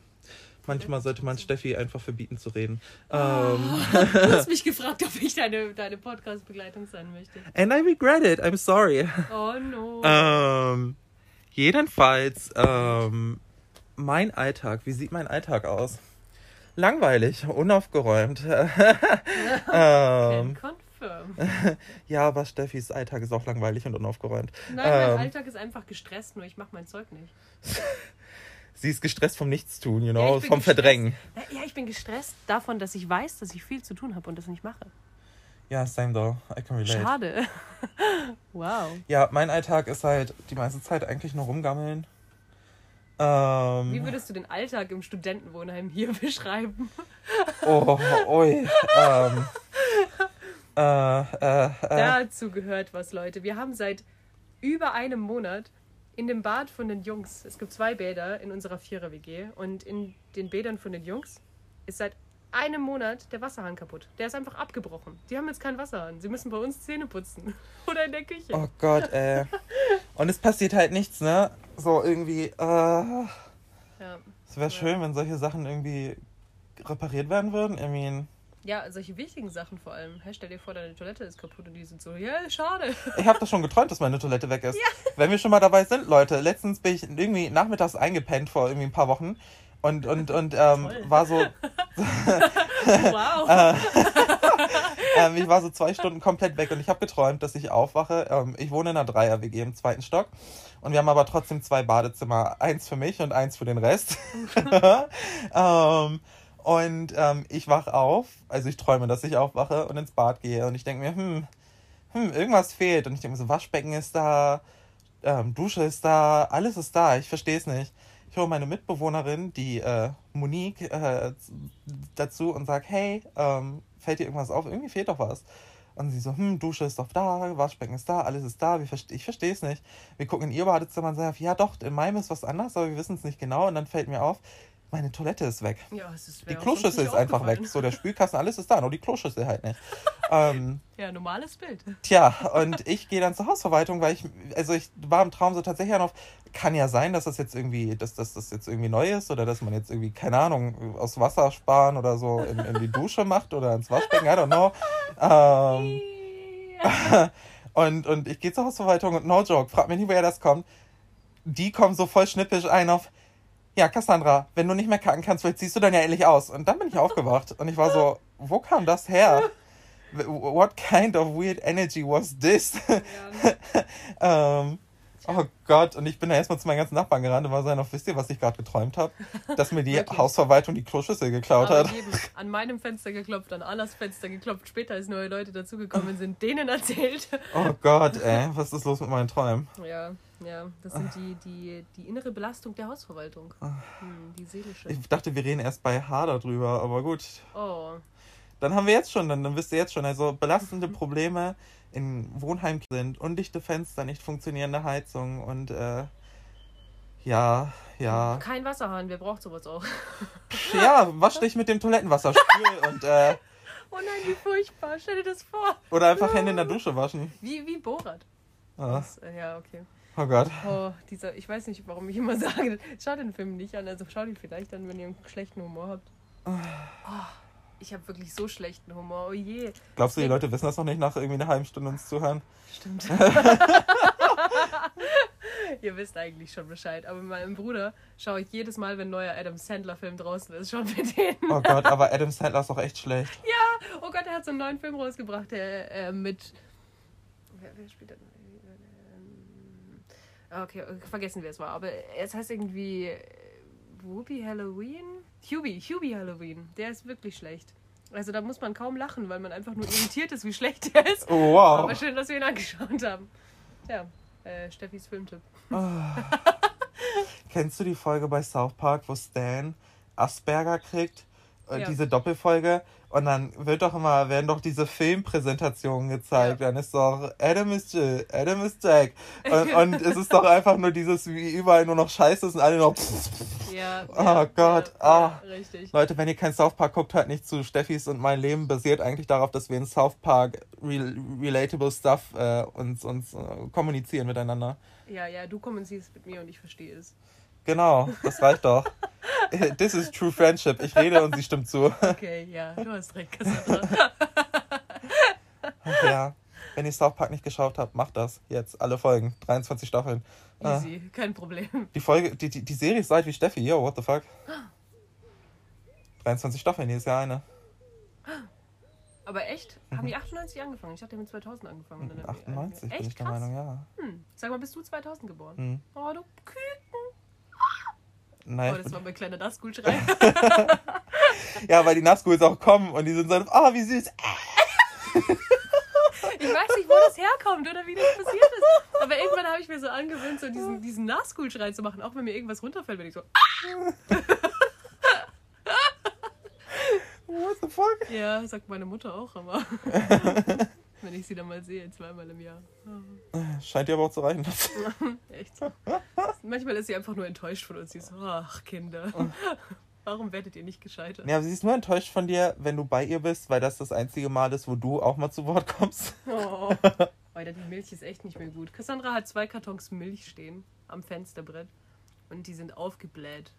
Manchmal sollte man Steffi einfach verbieten zu reden. Oh. Ähm, Du hast mich gefragt, ob ich deine, deine Podcast-Begleitung sein möchte. and I regret it. I'm sorry. Oh no. Ähm, jedenfalls, ähm, mein Alltag. Wie sieht mein Alltag aus? Langweilig, unaufgeräumt. ähm, Can confirm. ja, aber Steffis Alltag ist auch langweilig und unaufgeräumt. Nein, mein Ähm. Alltag ist einfach gestresst, nur ich mache mein Zeug nicht. Sie ist gestresst vom Nichtstun, you Ja, know, bin vom gestresst. Verdrängen. Ja, ich bin gestresst davon, dass ich weiß, dass ich viel zu tun habe und das nicht mache. Ja, same though. I can relate. Schade. wow. Ja, mein Alltag ist halt die meiste Zeit eigentlich nur rumgammeln. Wie Ähm, würdest du den Alltag im Studentenwohnheim hier beschreiben? oh, oi. Ähm, äh, äh, äh, Dazu gehört was, Leute. Wir haben seit über einem Monat in dem Bad von den Jungs, es gibt zwei Bäder in unserer Vierer-WG und in den Bädern von den Jungs ist seit einem Monat der Wasserhahn kaputt. Der ist einfach abgebrochen. Die haben jetzt keinen Wasserhahn. Sie müssen bei uns Zähne putzen. Oder in der Küche. oh Gott, ey. Und es passiert halt nichts, ne? So irgendwie, äh, Ja. es wäre Ja. schön, wenn solche Sachen irgendwie repariert werden würden. I mean, ja, solche wichtigen Sachen vor allem. Hey, stell dir vor, deine Toilette ist kaputt und die sind so, ja, schade. ich habe doch schon geträumt, dass meine Toilette weg ist. Wenn wir schon mal dabei sind, Leute, letztens bin ich irgendwie nachmittags eingepennt vor irgendwie ein paar Wochen und, und, und ähm, war so, Wow. ähm, ich war so zwei Stunden komplett weg und ich habe geträumt, dass ich aufwache. Ähm, ich wohne in einer Dreier-WG im zweiten Stock und wir haben aber trotzdem zwei Badezimmer. Eins für mich und eins für den Rest. ähm, und ähm, ich wach auf, also ich träume, dass ich aufwache und ins Bad gehe und ich denke mir, hm, hm, irgendwas fehlt. Und ich denke mir so, Waschbecken ist da, ähm, Dusche ist da, alles ist da, ich verstehe es nicht. Ich höre meine Mitbewohnerin, die äh, Monique, äh, dazu und sage, hey, ähm, fällt dir irgendwas auf? Irgendwie fehlt doch was. Und sie so, hm, Dusche ist doch da, Waschbecken ist da, alles ist da. Verste ich verstehe es nicht. Wir gucken in ihr Badezimmer und sagen, ja doch, in meinem ist was anders, aber wir wissen es nicht genau. Und dann fällt mir auf, meine Toilette ist weg. ja, es ist Die wäre uns Kloschüssel nicht ist einfach weg. So, der Spülkasten, alles ist da, nur die Kloschüssel halt nicht. ähm, Ja, normales Bild. Tja, und ich gehe dann zur Hausverwaltung, weil ich, also ich war im Traum so tatsächlich noch, kann ja sein, dass das jetzt irgendwie, dass, dass das jetzt irgendwie neu ist oder dass man jetzt irgendwie, keine Ahnung, aus Wasser sparen oder so in, in die Dusche macht oder ins Waschbecken, I don't know. Ähm, und, und ich gehe zur Hausverwaltung und no joke, frag mich nie, woher das kommt. Die kommen so voll schnippisch ein auf, ja, Cassandra, wenn du nicht mehr kacken kannst, vielleicht ziehst du dann ja endlich aus. Und dann bin ich aufgewacht und ich war so, wo kam das her? What kind of weird energy was this? ähm, oh Gott, und ich bin da erstmal zu meinen ganzen Nachbarn gerannt und war so, noch, wisst ihr, was ich gerade geträumt habe? Dass mir die? Hausverwaltung die Kloschüssel geklaut Aber hat. jedem an meinem Fenster geklopft, an Annas Fenster geklopft. Später, als neue Leute dazugekommen sind, denen erzählt. Oh Gott, ey, was ist los mit meinen Träumen? Ja, ja, das sind die, die, die innere Belastung der Hausverwaltung. Hm, die seelische. Ich dachte, wir reden erst bei H darüber, aber gut. Oh, Dann haben wir jetzt schon, dann, dann wisst ihr jetzt schon, also belastende Probleme in Wohnheim sind, undichte Fenster, nicht funktionierende Heizung und äh, ja, ja. kein Wasserhahn, wer braucht sowas auch? Ja, wasch dich mit dem Toilettenwasser, spül und äh, Oh nein, wie furchtbar, stell dir das vor. oder einfach Hände in der Dusche waschen. Wie, wie Borat. Ah, Das, äh, ja, okay. oh Gott. Oh, dieser, ich weiß nicht, warum ich immer sage, schaut den Film nicht an, also schaut ihn vielleicht an, wenn ihr einen schlechten Humor habt. Oh, ich habe wirklich so schlechten Humor, oh je. Glaubst du, die Leute wissen das noch nicht nach irgendwie einer halben Stunde uns zuhören? Stimmt. Ihr wisst eigentlich schon Bescheid. Aber mit meinem Bruder schaue ich jedes Mal, wenn ein neuer Adam Sandler-Film draußen ist, schon mit denen. Oh Gott, aber Adam Sandler ist doch echt schlecht. Oh Gott, er hat so einen neuen Film rausgebracht, der äh, mit. Wer, wer spielt da? Ähm, Okay, vergessen wir es mal. Aber es heißt irgendwie Whoopi Halloween? Hubie, Hubie Halloween. Der ist wirklich schlecht. Also da muss man kaum lachen, weil man einfach nur irritiert ist, wie schlecht der ist. Oh, wow. Aber schön, dass wir ihn angeschaut haben. Ja, äh, Steffis Filmtipp. Kennst du die Folge bei South Park, wo Stan Asperger kriegt? Äh, Ja. Diese Doppelfolge. Und dann wird doch immer, werden doch diese Filmpräsentationen gezeigt. Ja. Dann ist doch Adam ist Jill, Adam ist Jack. Und, und es ist doch einfach nur dieses, wie überall nur noch Scheiße ist und alle noch. Ja. Oh ja, Gott, Ja, ah. ja, richtig. Leute, wenn ihr kein South Park guckt, hört nicht zu. Steffis und mein Leben basiert eigentlich darauf, dass wir in South Park re relatable Stuff äh, uns, uns äh, kommunizieren miteinander. Ja, ja, du kommunizierst mit mir und ich verstehe es. Genau, das reicht doch. This is true friendship. Ich rede und sie stimmt zu. Okay, ja, du hast recht, Cassandra. Ja. Wenn ihr South Park nicht geschaut habt, macht das jetzt. Alle Folgen. 23 Staffeln. Ah, Easy, kein Problem. die Folge, die, die, die Serie ist alt wie Steffi. Yo, what the fuck? 23 Staffeln, hier ist ja eine. Aber echt? Haben die 98 angefangen? Ich dachte, die haben 2000 angefangen. Und dann haben die- 98 bin Echt ich der. Meinung, ja. Hm. Sag mal, bist du 2000 geboren? Hm. Oh, du Küken. Nein, Oh, das war mein kleiner Dustcool-Schrei. ja, weil die Nazguls auch kommen und die sind so, ah, wie süß. Ich weiß nicht, wo das herkommt oder wie das passiert ist. Aber irgendwann habe ich mir so angewöhnt, so diesen, diesen Nachschool-Schrei zu machen. Auch wenn mir irgendwas runterfällt, bin ich so. What the fuck? Ja, sagt meine Mutter auch immer. wenn ich sie dann mal sehe, zweimal im Jahr. Scheint dir aber auch zu reichen. Echt. Manchmal ist sie einfach nur enttäuscht von uns. Sie ist so, ach Kinder, warum werdet ihr nicht gescheitert? Ja, aber sie ist nur enttäuscht von dir, wenn du bei ihr bist, weil das das einzige Mal ist, wo du auch mal zu Wort kommst. Oh. Alter, die Milch ist echt nicht mehr gut. Cassandra hat zwei Kartons Milch stehen am Fensterbrett und die sind aufgebläht.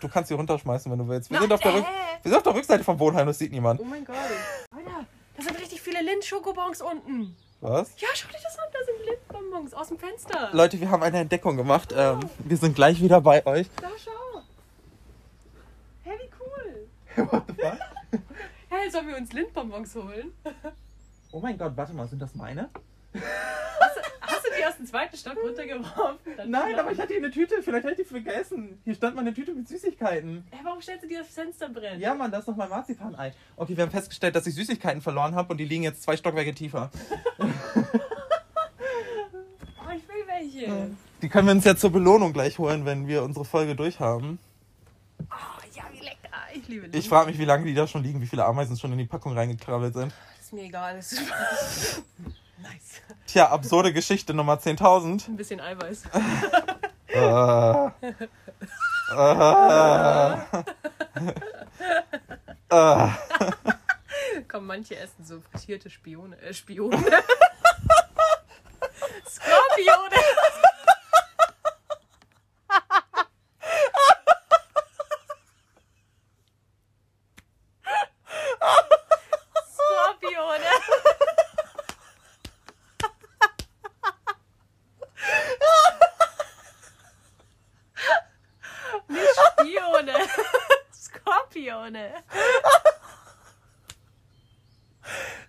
Du kannst sie runterschmeißen, wenn du willst. Wir, Na, sind auf der, Rück äh. wir sind auf der Rückseite vom Wohnheim, das sieht niemand. Oh mein Gott. Alter, da sind richtig viele Lind-Schokobons unten. Was? Ja, schau dir das an, da sind Lindbonbons aus dem Fenster. Leute, wir haben eine Entdeckung gemacht. Ähm, wir sind gleich wieder bei euch. Da schau. Hey, wie cool. What the fuck? Hey, sollen wir uns Lindbonbons holen? Oh mein Gott, warte mal, sind das meine? Du die aus dem zweiten Stock runtergeworfen? Dann Nein, aber ich hatte hier eine Tüte, vielleicht habe ich die vergessen. Hier stand mal eine Tüte mit Süßigkeiten. Hey, warum stellst du die aufs Fensterbrett? Ja, Mann, da ist noch mein Marzipanei. Okay, wir haben festgestellt, dass ich Süßigkeiten verloren habe und die liegen jetzt zwei Stockwerke tiefer. Oh, ich will welche. Die können wir uns jetzt zur Belohnung gleich holen, wenn wir unsere Folge durchhaben. Oh, ja, wie lecker. Ich liebe Lind. Ich frage mich, wie lange die da schon liegen, wie viele Ameisen schon in die Packung reingekrabbelt sind. ist mir egal. Das ist nice. Tja, absurde Geschichte Nummer 10.000. Ein bisschen Eiweiß. Äh. Äh. Komm, manche essen so frittierte Spione. Äh, Spione. Skorpione. Nicht Spione. Skorpione.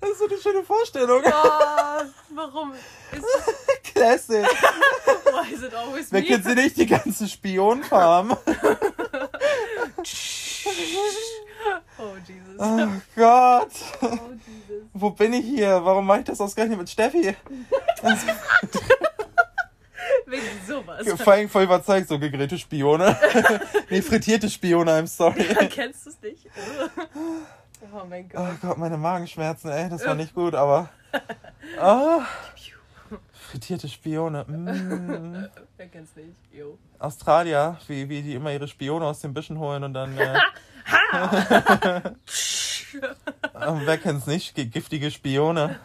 Das ist so eine schöne Vorstellung. Oh, warum ist Classic. why is it always Wer kennt sie nicht? Die ganze Spionfarm. Oh Jesus. Oh Gott. Oh Jesus. Wo bin ich hier? Warum mache ich das ausgerechnet mit Steffi? Wegen sowas. Vor allem voll überzeugt, so gegrillte Spione. nee, frittierte Spione, I'm sorry. Kennst du es nicht? Oh mein Oh Gott. Gott, meine Magenschmerzen, ey, das war nicht gut, aber. Oh. Frittierte Spione. Mm. Wer kennt's nicht? Jo. Australier, wie, wie die immer ihre Spione aus den Büschen holen und dann. Äh, wer kennt's nicht? Giftige Spione.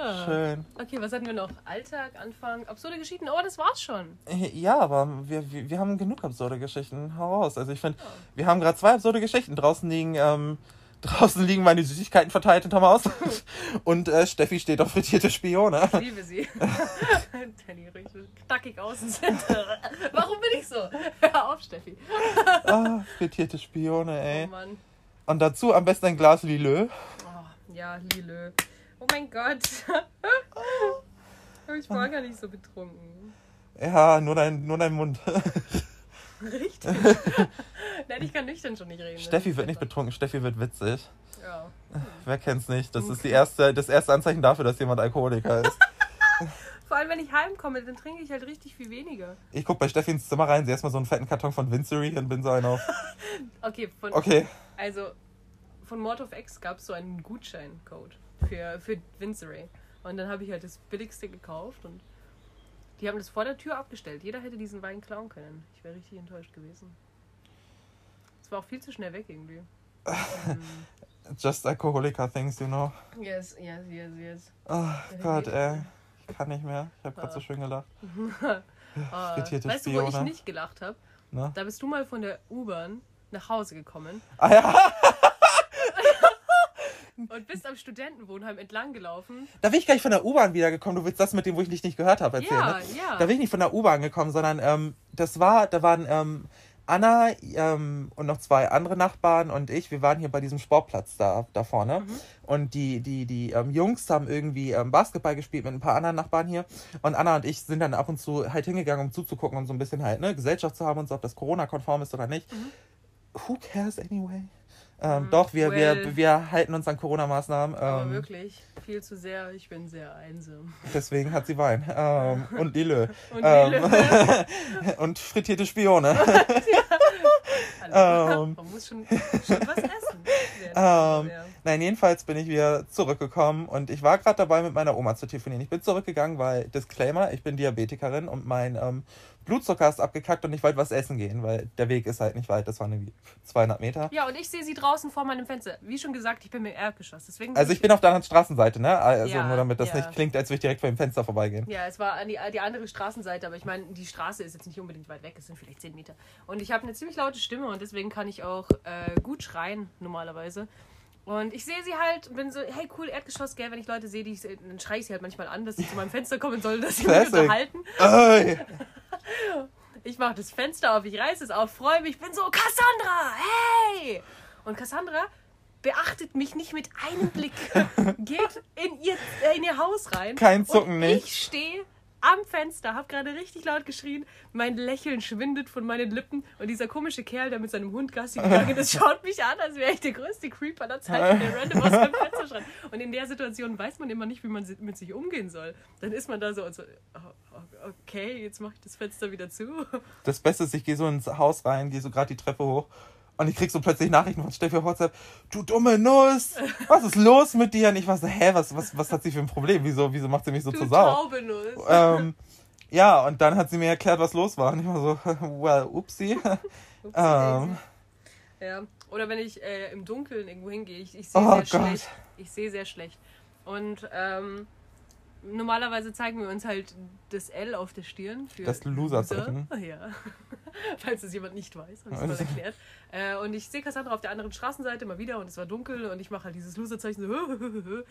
Ah, schön. Okay, was hatten wir noch? Alltag, Anfang, absurde Geschichten. Oh, das war's schon. Ja, aber wir, wir, wir haben genug absurde Geschichten. Hau raus. Also ich finde, wir haben gerade zwei absurde Geschichten. Draußen liegen, ähm, draußen liegen meine Süßigkeiten verteilt hinterm Haus. Und äh, Steffi steht auf frittierte Spione. Ich liebe sie. Danny richtig knackig außen sind. Warum bin ich so? Hör auf, Steffi. Ah, frittierte Spione, Oh ey. Mann. Und dazu am besten ein Glas Lilö. Oh, ja, Lilö. Oh mein Gott. Ich war gar nicht so betrunken. Ja, nur dein, nur dein Mund. Richtig. Nein, ich kann nüchtern schon nicht reden. Steffi wird nicht betrunken, Steffi wird witzig. Ja. Wer kennt's nicht? Das ist die erste, das erste Anzeichen dafür, dass jemand Alkoholiker ist. Vor allem, wenn ich heimkomme, dann trinke ich halt richtig viel weniger. Ich guck bei Steffi ins Zimmer rein, sie erstmal so einen fetten Karton von Vincery und bin so einen auf. Okay, von, Okay. also von Mord of X gab es so einen Gutscheincode für, für Vinceray. Und dann habe ich halt das billigste gekauft und die haben das vor der Tür abgestellt. Jeder hätte diesen Wein klauen können. Ich wäre richtig enttäuscht gewesen. Es war auch viel zu schnell weg irgendwie. Just alcoholiker things, you know. Yes, yes, yes, yes. Oh Gott, ey. Ich kann nicht mehr. Ich habe gerade so schön gelacht. Ah, Frittierte weißt du, wo ich Spione. nicht gelacht habe? Da bist du mal von der U-Bahn nach Hause gekommen Ah ja, und bist am Studentenwohnheim entlang gelaufen. da bin ich gleich von der U-Bahn wiedergekommen. Du willst das mit dem, wo ich dich nicht gehört habe, erzählen. Ja, ne? ja. Da bin ich nicht von der U-Bahn gekommen, sondern ähm, das war, da waren ähm, Anna ähm, und noch zwei andere Nachbarn und ich, wir waren hier bei diesem Sportplatz da, da vorne. Mhm. Und die, die, die ähm, Jungs haben irgendwie ähm, Basketball gespielt mit ein paar anderen Nachbarn hier. Und Anna und ich sind dann ab und zu halt hingegangen, um zuzugucken und so ein bisschen halt, ne, Gesellschaft zu haben und so, ob das Corona-konform ist oder nicht. Who cares anyway? Ähm, Doch, wir, Mhm. Well. wir, wir halten uns an Corona-Maßnahmen. Aber Ähm, wirklich, viel zu sehr. Ich bin sehr einsam. deswegen hat sie Wein. Ähm, und Lille. Und Ähm, Lille. und frittierte Spione. Hallo. ähm, Man muss schon, schon was essen. während Ähm, der- Nein, jedenfalls bin ich wieder zurückgekommen und ich war gerade dabei, mit meiner Oma zu telefonieren. Ich bin zurückgegangen, weil, Disclaimer, ich bin Diabetikerin und mein ähm, Blutzucker ist abgekackt und ich wollte was essen gehen, weil der Weg ist halt nicht weit, das waren irgendwie 200 Meter. Ja, und ich sehe sie draußen vor meinem Fenster. Wie schon gesagt, ich bin im Erdgeschoss. Deswegen Also ich bin auf der anderen Straßenseite, ne? Also Ja, nur damit das ja. nicht klingt, als würde ich direkt vor dem Fenster vorbeigehen. Ja, es war an die, die andere Straßenseite, aber ich meine, die Straße ist jetzt nicht unbedingt weit weg, es sind vielleicht 10 Meter. Und ich habe eine ziemlich laute Stimme und deswegen kann ich auch äh, gut schreien, normalerweise. Und ich sehe sie halt und bin so, hey cool, Erdgeschoss, gell, wenn ich Leute sehe, die ich, dann schreie ich sie halt manchmal an, dass sie zu meinem Fenster kommen sollen, dass sie mich unterhalten. Ey, Ich mache das Fenster auf, ich reiße es auf, freue mich, bin so, Cassandra, hey! Und Cassandra beachtet mich nicht mit einem Blick, geht in ihr, äh, in ihr Haus rein. Kein Zucken und nicht. Ich stehe am Fenster, habe gerade richtig laut geschrien, mein Lächeln schwindet von meinen Lippen und dieser komische Kerl, der mit seinem Hund Gassi gegangen ist, schaut mich an, als wäre ich der größte Creep aller Zeiten, der random aus seinem Fenster schreit. Und in der Situation weiß man immer nicht, wie man mit sich umgehen soll. Dann ist man da so und so, oh, oh, okay, jetzt mache ich das Fenster wieder zu. Das Beste ist, ich gehe so ins Haus rein, gehe so gerade die Treppe hoch und ich krieg so plötzlich Nachrichten von Steffi auf WhatsApp. Du dumme Nuss, was ist los mit dir? Und ich war so, hä, was, was, was hat sie für ein Problem? Wieso, wieso macht sie mich so Du zur Sau? Taubenuss. ähm, ja, und dann hat sie mir erklärt, was los war. Und ich war so, well, upsie. Upsi ähm, Ja. Oder wenn ich äh, im Dunkeln irgendwo hingehe, ich, ich sehe Oh sehr Gott. schlecht. Ich sehe sehr schlecht. Und ähm, normalerweise zeigen wir uns halt das L auf der Stirn für Das Loser-Zeichen. Loser. Ja. Falls es jemand nicht weiß, habe ich es mal erklärt. Äh, und ich sehe Cassandra auf der anderen Straßenseite mal wieder und es war dunkel und ich mache halt dieses Loser-Zeichen so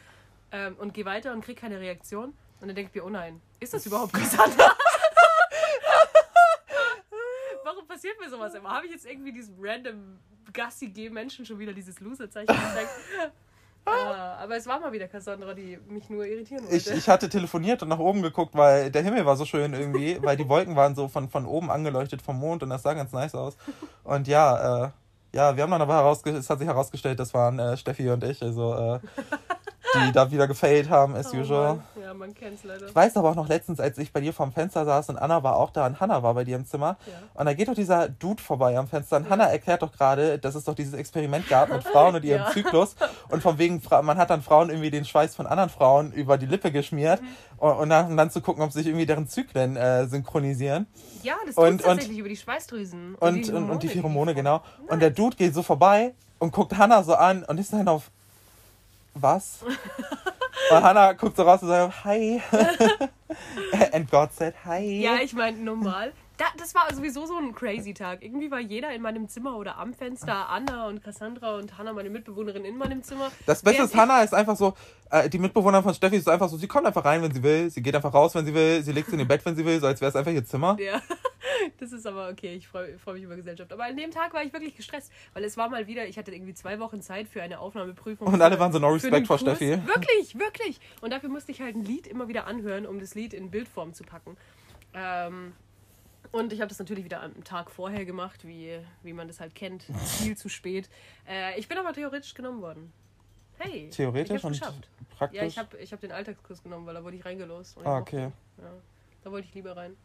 ähm, und gehe weiter und kriege keine Reaktion. Und dann denke ich mir, oh nein, ist das überhaupt Cassandra? Warum passiert mir sowas immer? Habe ich jetzt irgendwie diesem random Gassi-G-Menschen schon wieder dieses Loser-Zeichen gezeigt? Ah, aber es war mal wieder Cassandra, die mich nur irritieren wollte. ich, ich hatte telefoniert und nach oben geguckt, weil der Himmel war so schön irgendwie, weil die Wolken waren so von, von oben angeleuchtet vom Mond und das sah ganz nice aus. Und ja, äh, ja, wir haben dann aber herausgestellt, es hat sich herausgestellt, das waren äh, Steffi und ich, also äh, die da wieder gefailt haben, as Oh usual. Mann. Ja, man kennt's leider. Ich weiß aber auch noch letztens, als ich bei dir vorm Fenster saß und Anna war auch da und Hannah war bei dir im Zimmer. Ja. Und da geht doch dieser Dude vorbei am Fenster. Und Hannah erklärt doch gerade, dass es doch dieses Experiment gab mit Frauen und ihrem Ja. Zyklus. Und von wegen, man hat dann Frauen irgendwie den Schweiß von anderen Frauen über die Lippe geschmiert. Mhm. Und, und, dann, und dann zu gucken, ob sich irgendwie deren Zyklen äh, synchronisieren. Ja, das Und- tut tatsächlich über die Schweißdrüsen. Und, und, und die Pheromone, genau. Und der Dude geht so vorbei und guckt Hannah so an und ist dann auf. Was? und Hannah guckt so raus und sagt, hi. And God said hi. Ja, ich meine, normal. Da, das war sowieso so ein crazy Tag. Irgendwie war jeder in meinem Zimmer oder am Fenster. Anna und Cassandra und Hannah, meine Mitbewohnerin, in meinem Zimmer. Das Beste Während ist, Hannah ist einfach so, äh, die Mitbewohnerin von Steffi ist einfach so, sie kommt einfach rein, wenn sie will, sie geht einfach raus, wenn sie will, sie legt sich in ihr Bett, wenn sie will, so als wäre es einfach ihr Zimmer. Ja, das ist aber okay. Ich freue freu mich über Gesellschaft. Aber an dem Tag war ich wirklich gestresst, weil es war mal wieder, ich hatte irgendwie zwei Wochen Zeit für eine Aufnahmeprüfung. Und alle waren so, no respect for Kurs. Steffi. Wirklich, wirklich. Und dafür musste ich halt ein Lied immer wieder anhören, um das Lied in Bildform zu packen. Ähm, und ich habe das natürlich wieder am Tag vorher gemacht, wie, wie man das halt kennt. Viel zu spät. Äh, ich bin aber theoretisch genommen worden. Hey. Theoretisch ich und geschafft. praktisch. Ja, ich habe ich hab den Alltagskurs genommen, weil da wurde ich reingelost. Ah, okay. ja, da wollte ich lieber rein.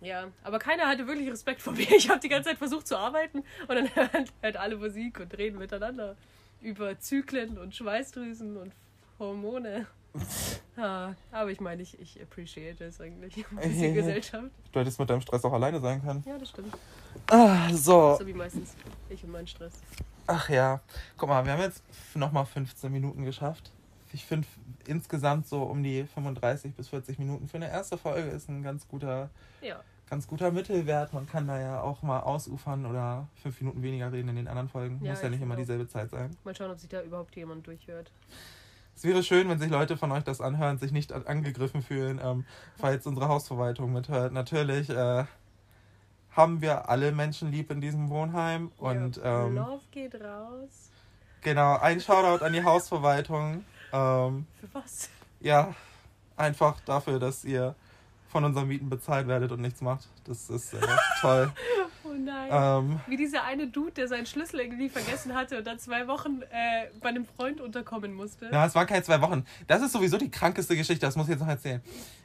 Ja, aber keiner hatte wirklich Respekt vor mir. Ich habe die ganze Zeit versucht zu arbeiten und dann hört halt alle Musik und reden miteinander über Zyklen und Schweißdrüsen und Hormone. Ja, aber ich meine, ich, ich appreciate es eigentlich. Bisschen Gesellschaft. Du hättest mit deinem Stress auch alleine sein können. Ja, das stimmt. Ah, so. So wie meistens. Ich und mein Stress. Ach ja. Guck mal, wir haben jetzt nochmal 15 Minuten geschafft. Ich finde, insgesamt so um die 35 bis 40 Minuten für eine erste Folge ist ein ganz guter, Ja. ganz guter Mittelwert. Man kann da ja auch mal ausufern oder fünf Minuten weniger reden in den anderen Folgen. Ja, Muss ja ich nicht immer dieselbe Zeit sein. Mal schauen, ob sich da überhaupt jemand durchhört. Es wäre schön, wenn sich Leute von euch das anhören, sich nicht angegriffen fühlen, ähm, falls unsere Hausverwaltung mithört. Natürlich äh, haben wir alle Menschen lieb in diesem Wohnheim und ja. ähm, Love geht raus. genau, ein Shoutout an die Hausverwaltung. Ähm, Für was? ja, einfach dafür, dass ihr von unseren Mieten bezahlt werdet und nichts macht. Das ist äh, toll. Oh nein. Ähm, Wie dieser eine Dude, der seinen Schlüssel irgendwie vergessen hatte und dann zwei Wochen äh, bei einem Freund unterkommen musste. Ja, es waren keine zwei Wochen. Das ist sowieso die krankeste Geschichte, das muss ich jetzt noch erzählen.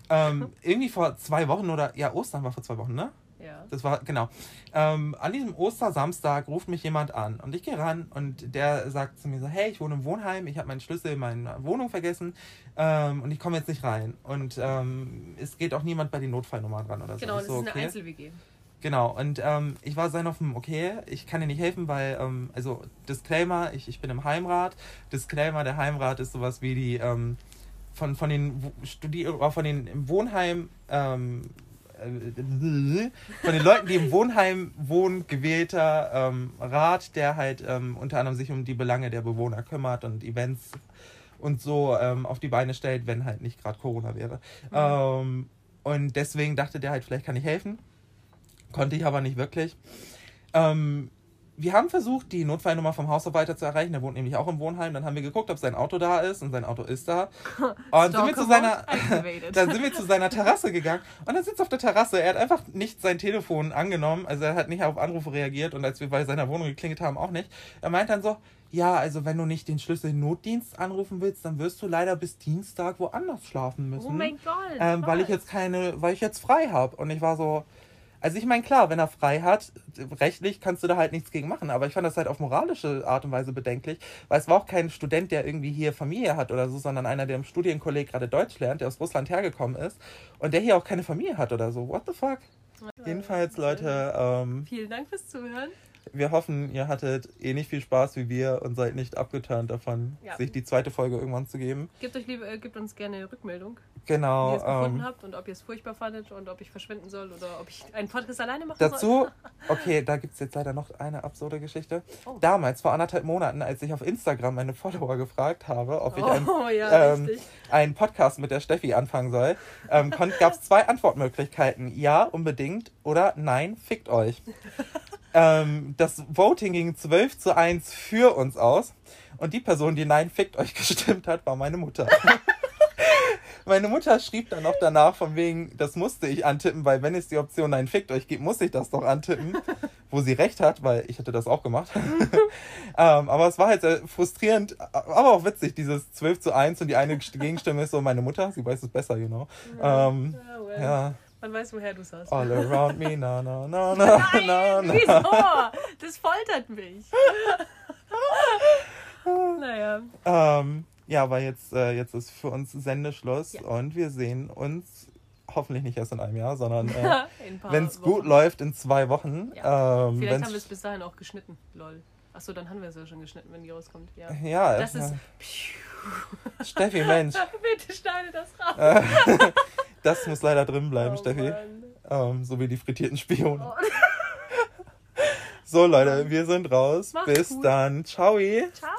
Ähm, irgendwie vor zwei Wochen oder, ja, Ostern war vor zwei Wochen, ne? Ja. Das war, genau. Ähm, an diesem Ostersamstag ruft mich jemand an und ich gehe ran und der sagt zu mir so, hey, ich wohne im Wohnheim, ich habe meinen Schlüssel in meiner Wohnung vergessen ähm, und ich komme jetzt nicht rein. Und ähm, es geht auch niemand bei den Notfallnummern ran oder so. Genau, das so, ist eine okay. Einzel-WG. Genau, und ähm, ich war sein auf dem, okay, ich kann dir nicht helfen, weil, ähm, also Disclaimer, ich, ich bin im Heimrat. Disclaimer, der Heimrat ist sowas wie die ähm, von, von den Wo- Studi äh, von den im Wohnheim, ähm, äh, von den Leuten, die im Wohnheim wohnen, gewählter ähm, Rat, der halt ähm, unter anderem sich um die Belange der Bewohner kümmert und Events und so ähm, auf die Beine stellt, wenn halt nicht gerade Corona wäre. Ähm, und deswegen dachte der halt, vielleicht kann ich helfen. Konnte ich aber nicht wirklich. Ähm, wir haben versucht, die Notfallnummer vom Hausarbeiter zu erreichen. Der wohnt nämlich auch im Wohnheim. Dann haben wir geguckt, ob sein Auto da ist. Und sein Auto ist da. Und sind wir zu seiner, dann sind wir zu seiner Terrasse gegangen. Und er sitzt auf der Terrasse. Er hat einfach nicht sein Telefon angenommen. Also er hat nicht auf Anrufe reagiert. Und als wir bei seiner Wohnung geklingelt haben, auch nicht. Er meint dann so, ja, also wenn du nicht den Schlüssel Notdienst anrufen willst, dann wirst du leider bis Dienstag woanders schlafen müssen Oh mein Gott. ähm, weil ich jetzt keine, weil ich jetzt frei habe. Und ich war so, also ich meine, klar, wenn er frei hat, rechtlich kannst du da halt nichts gegen machen, aber ich fand das halt auf moralische Art und Weise bedenklich, weil es war auch kein Student, der irgendwie hier Familie hat oder so, sondern einer, der im Studienkolleg gerade Deutsch lernt, der aus Russland hergekommen ist und der hier auch keine Familie hat oder so. What the fuck? Jedenfalls, Leute, ähm, Vielen Dank fürs Zuhören. Wir hoffen, ihr hattet ähnlich viel Spaß wie wir und seid nicht abgeturnt davon, Ja. sich die zweite Folge irgendwann zu geben. Gebt, euch liebe, äh, gebt uns gerne eine Rückmeldung, wie Genau. ihr es gefunden ähm, habt und ob ihr es furchtbar fandet und ob ich verschwinden soll oder ob ich einen Podcast alleine machen Dazu, soll. okay, da gibt es jetzt leider noch eine absurde Geschichte. Oh. Damals, vor anderthalb Monaten, als ich auf Instagram meine Follower gefragt habe, ob ich einen, Oh ja, ähm, einen Podcast mit der Steffi anfangen soll, ähm, gab es zwei Antwortmöglichkeiten. Ja, unbedingt oder nein, fickt euch. Ähm, das Voting ging 12 zu 1 für uns aus und die Person, die nein, fickt euch gestimmt hat, war meine Mutter. Meine Mutter schrieb dann noch danach, von wegen, das musste ich antippen, weil wenn es die Option Nein, fickt euch gibt, muss ich das doch antippen. Wo sie recht hat, weil ich hätte das auch gemacht. ähm, aber es war halt sehr frustrierend, aber auch witzig, dieses 12 zu 1 und die eine Gegenstimme ist so meine Mutter, sie weiß es besser, you know. Ähm, Ja, well. ja, Man weiß, woher du saßt. all around me, na, na, na, na, na, na. Wieso? Das foltert mich. naja, Ähm, ja, aber jetzt, äh, jetzt ist für uns Sendeschluss Ja. und wir sehen uns hoffentlich nicht erst in einem Jahr, sondern äh, wenn es gut läuft, in zwei Wochen. Ja. Ähm, Vielleicht haben wir es bis dahin auch geschnitten. Lol. Achso, dann haben wir es ja schon geschnitten, wenn die rauskommt. Ja. ja, Das ist. Steffi, Mensch, Bitte schneide das raus. Das muss leider drin bleiben, oh, Steffi. Ähm, so wie die frittierten Spione. Oh. so, Leute, wir sind raus. Macht's Bis gut. dann. Ciao. Ciao.